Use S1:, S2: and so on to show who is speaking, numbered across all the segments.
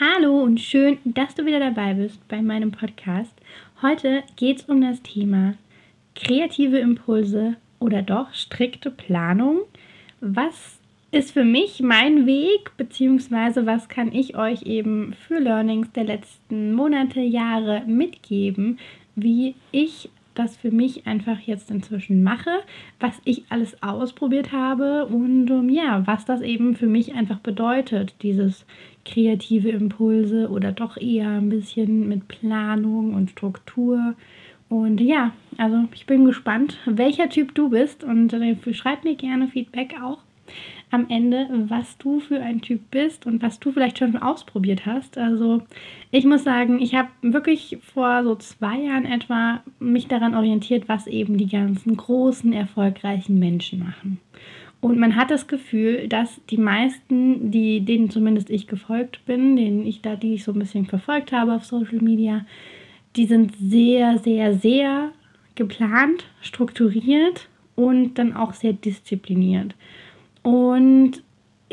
S1: Hallo und schön, dass du wieder dabei bist bei meinem Podcast. Heute geht es um das Thema kreative Impulse oder doch strikte Planung. Was ist für mich mein Weg, beziehungsweise was kann ich euch eben für Learnings der letzten Monate, Jahre mitgeben, wie ich das für mich einfach jetzt inzwischen mache, was ich alles ausprobiert habe und um, ja, was das eben für mich einfach bedeutet, dieses kreative Impulse oder doch eher ein bisschen mit Planung und Struktur. Und ja, also ich bin gespannt, welcher Typ du bist und äh, schreib mir gerne Feedback auch am Ende, was du für ein Typ bist und was du vielleicht schon ausprobiert hast. Also ich muss sagen, ich habe wirklich vor so zwei Jahren etwa mich daran orientiert, was eben die ganzen großen, erfolgreichen Menschen machen. Und man hat das Gefühl, dass die meisten, die, denen zumindest ich gefolgt bin, denen ich da, die ich so ein bisschen verfolgt habe auf Social Media, die sind sehr, sehr, sehr geplant, strukturiert und dann auch sehr diszipliniert. Und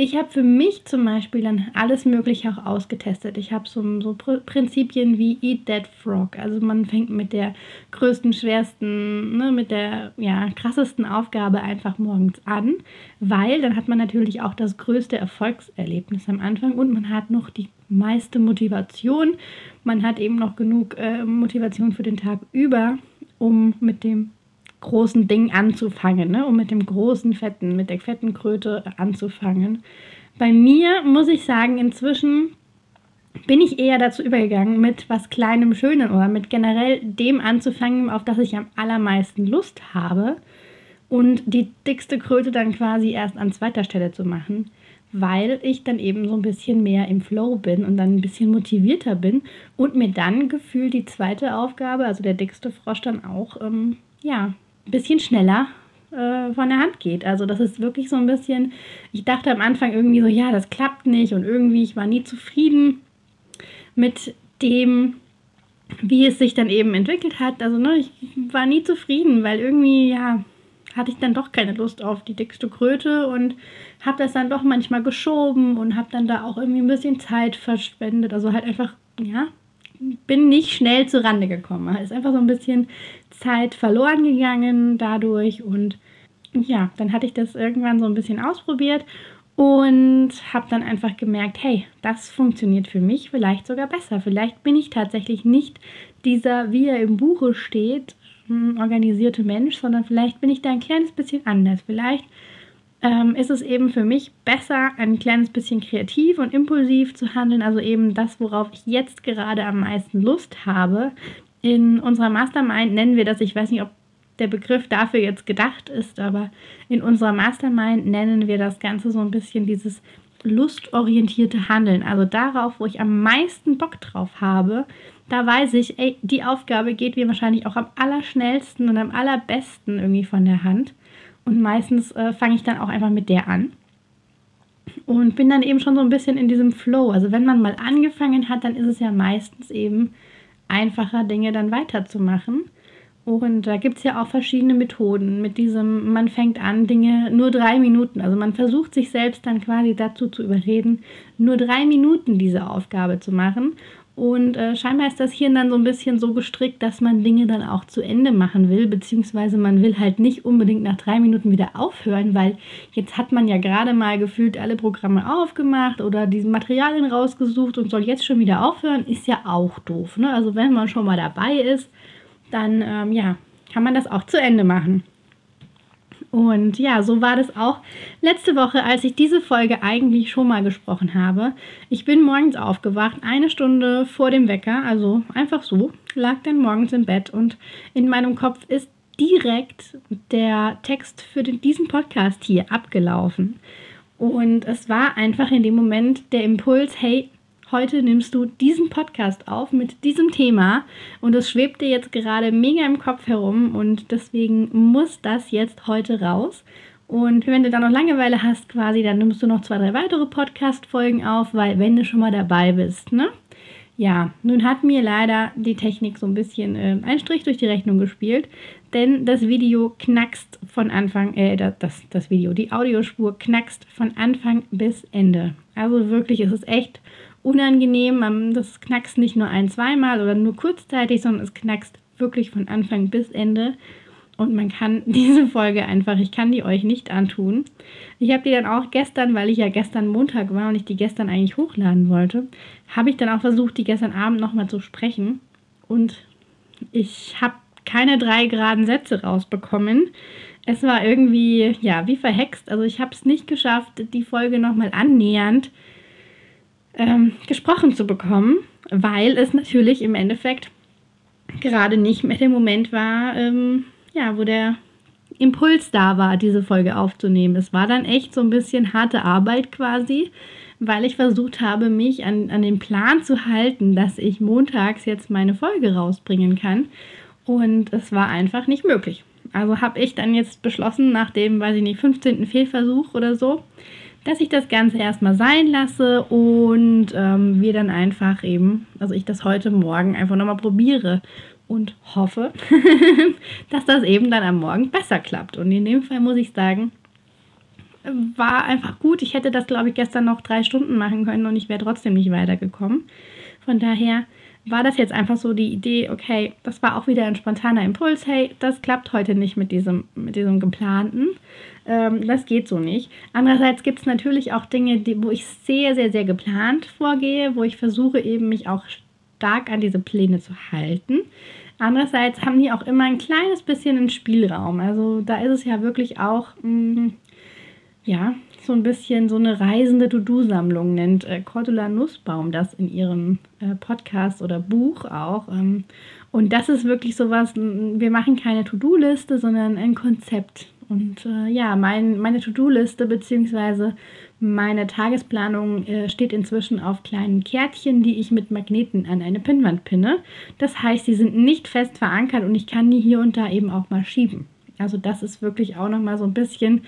S1: ich habe für mich zum Beispiel dann alles Mögliche auch ausgetestet. Ich habe so, so Prinzipien wie Eat That Frog. Also man fängt mit der größten, schwersten, ne, mit der ja, krassesten Aufgabe einfach morgens an, weil dann hat man natürlich auch das größte Erfolgserlebnis am Anfang und man hat noch die meiste Motivation. Man hat eben noch genug äh, Motivation für den Tag über, um mit dem großen Ding anzufangen, ne? um mit dem großen Fetten, mit der fetten Kröte anzufangen. Bei mir muss ich sagen, inzwischen bin ich eher dazu übergegangen, mit was Kleinem Schönen oder mit generell dem anzufangen, auf das ich am allermeisten Lust habe und die dickste Kröte dann quasi erst an zweiter Stelle zu machen, weil ich dann eben so ein bisschen mehr im Flow bin und dann ein bisschen motivierter bin und mir dann gefühlt die zweite Aufgabe, also der dickste Frosch, dann auch ähm, ja bisschen schneller äh, von der Hand geht. Also das ist wirklich so ein bisschen, ich dachte am Anfang irgendwie so, ja, das klappt nicht und irgendwie, ich war nie zufrieden mit dem, wie es sich dann eben entwickelt hat. Also ne, ich war nie zufrieden, weil irgendwie, ja, hatte ich dann doch keine Lust auf die dickste Kröte und habe das dann doch manchmal geschoben und habe dann da auch irgendwie ein bisschen Zeit verschwendet. Also halt einfach, ja, bin nicht schnell zur Rande gekommen. Ist einfach so ein bisschen Zeit verloren gegangen dadurch und ja, dann hatte ich das irgendwann so ein bisschen ausprobiert und habe dann einfach gemerkt, hey, das funktioniert für mich vielleicht sogar besser. Vielleicht bin ich tatsächlich nicht dieser, wie er im Buche steht, hm, organisierte Mensch, sondern vielleicht bin ich da ein kleines bisschen anders. Vielleicht ähm, ist es eben für mich besser, ein kleines bisschen kreativ und impulsiv zu handeln, also eben das, worauf ich jetzt gerade am meisten Lust habe. In unserer Mastermind nennen wir das, ich weiß nicht, ob der Begriff dafür jetzt gedacht ist, aber in unserer Mastermind nennen wir das Ganze so ein bisschen dieses lustorientierte Handeln. Also darauf, wo ich am meisten Bock drauf habe, da weiß ich, ey, die Aufgabe geht mir wahrscheinlich auch am allerschnellsten und am allerbesten irgendwie von der Hand. Und meistens äh, fange ich dann auch einfach mit der an. Und bin dann eben schon so ein bisschen in diesem Flow. Also wenn man mal angefangen hat, dann ist es ja meistens eben einfacher, Dinge dann weiterzumachen. Und da gibt es ja auch verschiedene Methoden mit diesem, man fängt an, Dinge nur drei Minuten, also man versucht sich selbst dann quasi dazu zu überreden, nur drei Minuten diese Aufgabe zu machen. Und äh, scheinbar ist das Hirn dann so ein bisschen so gestrickt, dass man Dinge dann auch zu Ende machen will, beziehungsweise man will halt nicht unbedingt nach drei Minuten wieder aufhören, weil jetzt hat man ja gerade mal gefühlt alle Programme aufgemacht oder diese Materialien rausgesucht und soll jetzt schon wieder aufhören, ist ja auch doof. Ne? Also wenn man schon mal dabei ist, dann ähm, ja, kann man das auch zu Ende machen. Und ja, so war das auch letzte Woche, als ich diese Folge eigentlich schon mal gesprochen habe. Ich bin morgens aufgewacht, eine Stunde vor dem Wecker, also einfach so, lag dann morgens im Bett und in meinem Kopf ist direkt der Text für den, diesen Podcast hier abgelaufen. Und es war einfach in dem Moment der Impuls, hey, heute nimmst du diesen Podcast auf mit diesem Thema und es schwebt dir jetzt gerade mega im Kopf herum und deswegen muss das jetzt heute raus. Und wenn du dann noch Langeweile hast, quasi, dann nimmst du noch zwei, drei weitere Podcast-Folgen auf, weil wenn du schon mal dabei bist, ne? Ja, nun hat mir leider die Technik so ein bisschen äh, einen Strich durch die Rechnung gespielt, denn das Video knackst von Anfang, äh, das, das Video, die Audiospur knackst von Anfang bis Ende. Also wirklich, es ist echt unangenehm. Das knackst nicht nur ein, zweimal oder nur kurzzeitig, sondern es knackst wirklich von Anfang bis Ende. Und man kann diese Folge einfach, ich kann die euch nicht antun. Ich habe die dann auch gestern, weil ich ja gestern Montag war und ich die gestern eigentlich hochladen wollte, habe ich dann auch versucht, die gestern Abend nochmal zu sprechen. Und ich habe keine drei geraden Sätze rausbekommen. Es war irgendwie, ja, wie verhext. Also ich habe es nicht geschafft, die Folge nochmal annähernd ähm, gesprochen zu bekommen, weil es natürlich im Endeffekt gerade nicht mehr der Moment war, ähm, ja, wo der Impuls da war, diese Folge aufzunehmen. Es war dann echt so ein bisschen harte Arbeit quasi, weil ich versucht habe, mich an, an den Plan zu halten, dass ich montags jetzt meine Folge rausbringen kann. Und es war einfach nicht möglich. Also habe ich dann jetzt beschlossen, nach dem, weiß ich nicht, 15. Fehlversuch oder so, dass ich das Ganze erstmal sein lasse und ähm, wir dann einfach eben, also ich das heute Morgen einfach nochmal probiere und hoffe, dass das eben dann am Morgen besser klappt. Und in dem Fall muss ich sagen, war einfach gut. Ich hätte das, glaube ich, gestern noch drei Stunden machen können und ich wäre trotzdem nicht weitergekommen. Von daher war das jetzt einfach so die Idee, okay, das war auch wieder ein spontaner Impuls, hey, das klappt heute nicht mit diesem, mit diesem geplanten. Ähm, das geht so nicht. Andererseits gibt es natürlich auch Dinge, die, wo ich sehr, sehr, sehr geplant vorgehe, wo ich versuche eben mich auch stark an diese Pläne zu halten. Andererseits haben die auch immer ein kleines bisschen einen Spielraum. Also da ist es ja wirklich auch, mh, mm, ja, so ein bisschen so eine reisende To-Do-Sammlung, nennt äh, Cordula Nussbaum das in ihrem äh, Podcast oder Buch auch. Ähm, und das ist wirklich sowas, wir machen keine To-Do-Liste, sondern ein Konzept. Und äh, ja, mein, meine To-Do-Liste bzw. meine Tagesplanung äh, steht inzwischen auf kleinen Kärtchen, die ich mit Magneten an eine Pinnwand pinne. Das heißt, sie sind nicht fest verankert und ich kann die hier und da eben auch mal schieben. Also das ist wirklich auch nochmal so ein bisschen,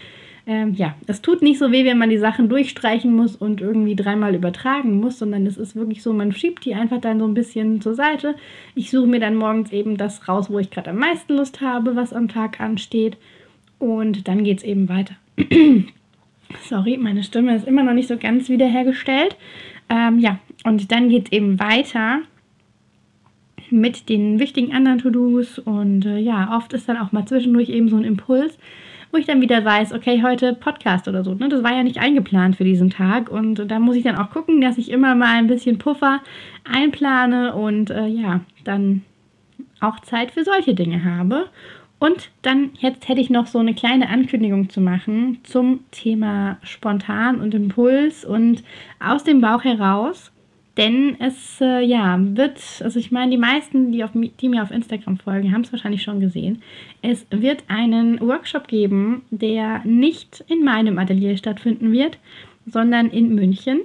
S1: ähm, ja, es tut nicht so weh, wenn man die Sachen durchstreichen muss und irgendwie dreimal übertragen muss, sondern es ist wirklich so, man schiebt die einfach dann so ein bisschen zur Seite. Ich suche mir dann morgens eben das raus, wo ich gerade am meisten Lust habe, was am Tag ansteht und dann geht es eben weiter. Sorry, meine Stimme ist immer noch nicht so ganz wiederhergestellt. Ähm, ja, und dann geht es eben weiter mit den wichtigen anderen To-Dos. Und äh, ja, oft ist dann auch mal zwischendurch eben so ein Impuls, wo ich dann wieder weiß, okay, heute Podcast oder so. Ne? Das war ja nicht eingeplant für diesen Tag. Und da muss ich dann auch gucken, dass ich immer mal ein bisschen Puffer einplane und äh, ja, dann auch Zeit für solche Dinge habe. Und dann jetzt hätte ich noch so eine kleine Ankündigung zu machen zum Thema spontan und Impuls und aus dem Bauch heraus. Denn es äh, ja wird, also ich meine, die meisten, die, auf, die mir auf Instagram folgen, haben es wahrscheinlich schon gesehen. Es wird einen Workshop geben, der nicht in meinem Atelier stattfinden wird, sondern in München.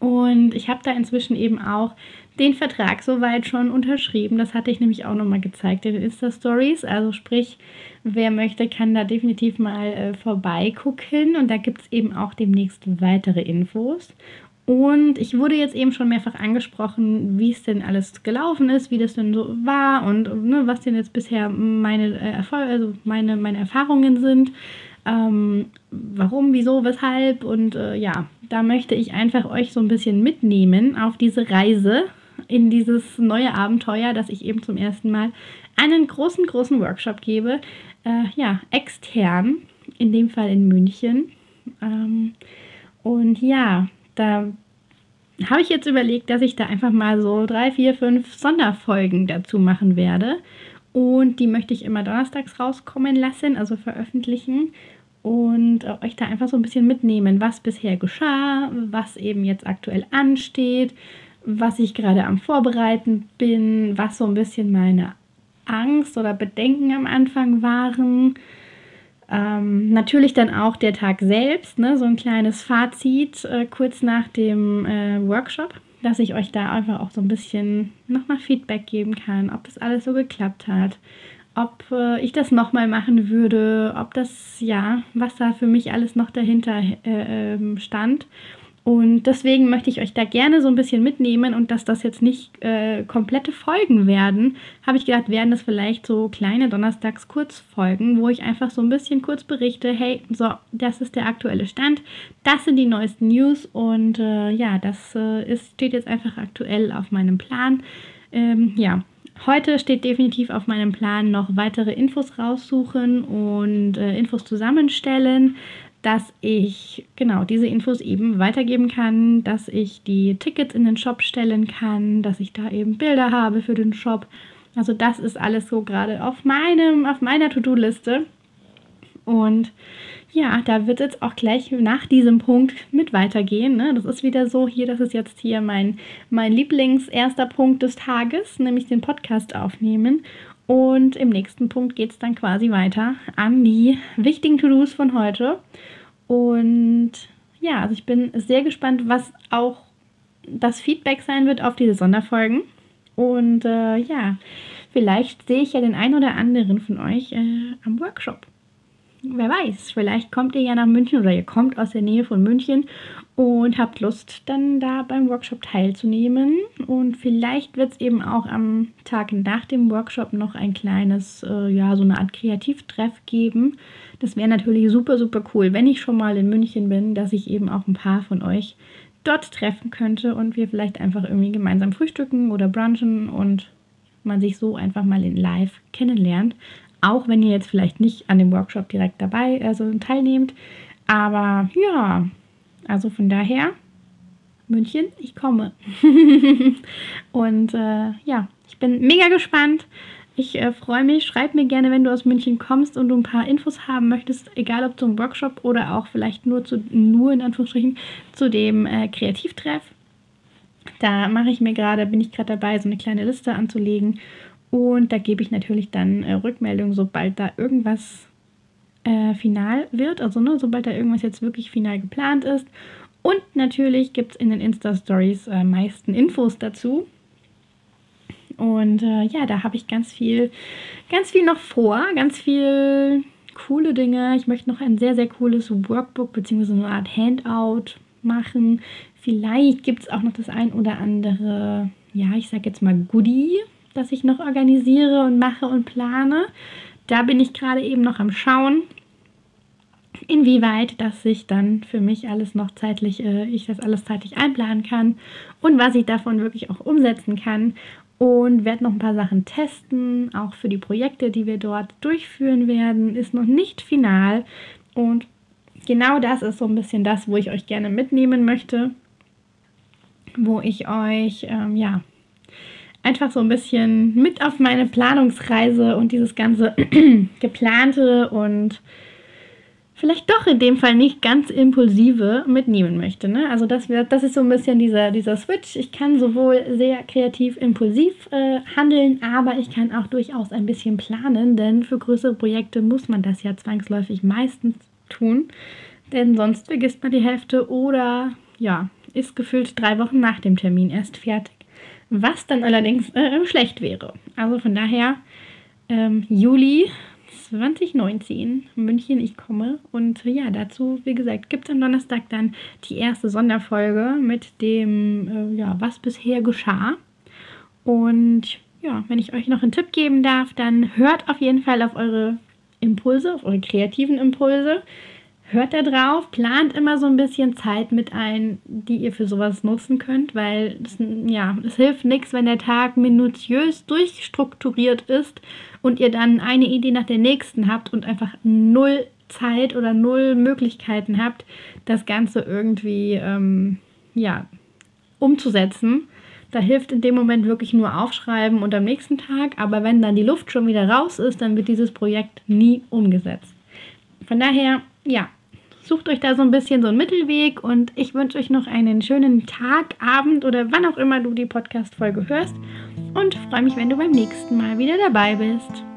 S1: Und ich habe da inzwischen eben auch den Vertrag soweit schon unterschrieben. Das hatte ich nämlich auch nochmal gezeigt in den Insta-Stories. Also sprich, wer möchte, kann da definitiv mal äh, vorbeigucken. Und da gibt es eben auch demnächst weitere Infos. Und ich wurde jetzt eben schon mehrfach angesprochen, wie es denn alles gelaufen ist, wie das denn so war und ne, was denn jetzt bisher meine, äh, Erfolge, also meine, meine Erfahrungen sind. Ähm, warum, wieso, weshalb. Und äh, ja, da möchte ich einfach euch so ein bisschen mitnehmen auf diese Reise in dieses neue Abenteuer, dass ich eben zum ersten Mal einen großen, großen Workshop gebe. Äh, ja, extern, in dem Fall in München. Ähm, und ja, da habe ich jetzt überlegt, dass ich da einfach mal so drei, vier, fünf Sonderfolgen dazu machen werde. Und die möchte ich immer donnerstags rauskommen lassen, also veröffentlichen. Und euch da einfach so ein bisschen mitnehmen, was bisher geschah, was eben jetzt aktuell ansteht, was ich gerade am Vorbereiten bin, was so ein bisschen meine Angst oder Bedenken am Anfang waren. Ähm, natürlich dann auch der Tag selbst, ne, so ein kleines Fazit äh, kurz nach dem äh, Workshop. dass ich euch da einfach auch so ein bisschen nochmal Feedback geben kann, ob das alles so geklappt hat, ob äh, ich das nochmal machen würde, ob das, ja, was da für mich alles noch dahinter äh, ähm, stand und deswegen möchte ich euch da gerne so ein bisschen mitnehmen und dass das jetzt nicht äh, komplette Folgen werden, habe ich gedacht, werden das vielleicht so kleine Donnerstags-Kurzfolgen, wo ich einfach so ein bisschen kurz berichte, hey, so, das ist der aktuelle Stand, das sind die neuesten News und äh, ja, das äh, ist, steht jetzt einfach aktuell auf meinem Plan. Ähm, ja, Heute steht definitiv auf meinem Plan noch weitere Infos raussuchen und äh, Infos zusammenstellen dass ich genau diese Infos eben weitergeben kann, dass ich die Tickets in den Shop stellen kann, dass ich da eben Bilder habe für den Shop. Also das ist alles so gerade auf meinem, auf meiner To-Do-Liste. Und ja, da wird jetzt auch gleich nach diesem Punkt mit weitergehen. Ne? Das ist wieder so hier, das ist jetzt hier mein, mein Lieblings-erster Punkt des Tages, nämlich den Podcast aufnehmen. Und im nächsten Punkt geht es dann quasi weiter an die wichtigen To-Dos von heute. Und ja, also ich bin sehr gespannt, was auch das Feedback sein wird auf diese Sonderfolgen. Und äh, ja, vielleicht sehe ich ja den einen oder anderen von euch äh, am Workshop. Wer weiß, vielleicht kommt ihr ja nach München oder ihr kommt aus der Nähe von München und habt Lust, dann da beim Workshop teilzunehmen. Und vielleicht wird es eben auch am Tag nach dem Workshop noch ein kleines, äh, ja, so eine Art Kreativtreff geben. Das wäre natürlich super, super cool, wenn ich schon mal in München bin, dass ich eben auch ein paar von euch dort treffen könnte und wir vielleicht einfach irgendwie gemeinsam frühstücken oder brunchen und man sich so einfach mal in Live kennenlernt. Auch wenn ihr jetzt vielleicht nicht an dem Workshop direkt dabei, also teilnehmt. Aber ja, also von daher, München, ich komme. und äh, ja, ich bin mega gespannt. Ich äh, freue mich. Schreib mir gerne, wenn du aus München kommst und du ein paar Infos haben möchtest, egal ob zum Workshop oder auch vielleicht nur zu, nur in Anführungsstrichen zu dem äh, Kreativtreff. Da mache ich mir gerade, bin ich gerade dabei, so eine kleine Liste anzulegen. Und da gebe ich natürlich dann äh, Rückmeldung, sobald da irgendwas äh, final wird, also ne, sobald da irgendwas jetzt wirklich final geplant ist. Und natürlich gibt es in den Insta-Stories äh, meisten Infos dazu. Und äh, ja, da habe ich ganz viel, ganz viel noch vor, ganz viel coole Dinge. Ich möchte noch ein sehr, sehr cooles Workbook bzw. eine Art Handout machen. Vielleicht gibt es auch noch das ein oder andere, ja, ich sage jetzt mal Goodie, das ich noch organisiere und mache und plane. Da bin ich gerade eben noch am Schauen inwieweit das sich dann für mich alles noch zeitlich, äh, ich das alles zeitlich einplanen kann und was ich davon wirklich auch umsetzen kann. Und werde noch ein paar Sachen testen, auch für die Projekte, die wir dort durchführen werden. Ist noch nicht final. Und genau das ist so ein bisschen das, wo ich euch gerne mitnehmen möchte. Wo ich euch, ähm, ja, einfach so ein bisschen mit auf meine Planungsreise und dieses ganze geplante und vielleicht doch in dem Fall nicht ganz impulsive mitnehmen möchte. Ne? Also das, das ist so ein bisschen dieser, dieser Switch. Ich kann sowohl sehr kreativ impulsiv äh, handeln, aber ich kann auch durchaus ein bisschen planen, denn für größere Projekte muss man das ja zwangsläufig meistens tun, denn sonst vergisst man die Hälfte oder ja, ist gefühlt drei Wochen nach dem Termin erst fertig. Was dann allerdings äh, schlecht wäre. Also von daher ähm, Juli 2019, München, ich komme. Und ja, dazu, wie gesagt, gibt es am Donnerstag dann die erste Sonderfolge mit dem, äh, ja, was bisher geschah. Und ja, wenn ich euch noch einen Tipp geben darf, dann hört auf jeden Fall auf eure Impulse, auf eure kreativen Impulse. Hört da drauf, plant immer so ein bisschen Zeit mit ein, die ihr für sowas nutzen könnt, weil es, ja, es hilft nichts, wenn der Tag minutiös durchstrukturiert ist und ihr dann eine Idee nach der nächsten habt und einfach null Zeit oder null Möglichkeiten habt, das Ganze irgendwie ähm, ja, umzusetzen. Da hilft in dem Moment wirklich nur aufschreiben und am nächsten Tag, aber wenn dann die Luft schon wieder raus ist, dann wird dieses Projekt nie umgesetzt. Von daher, ja, Sucht euch da so ein bisschen so einen Mittelweg und ich wünsche euch noch einen schönen Tag, Abend oder wann auch immer du die Podcast-Folge hörst und freue mich, wenn du beim nächsten Mal wieder dabei bist.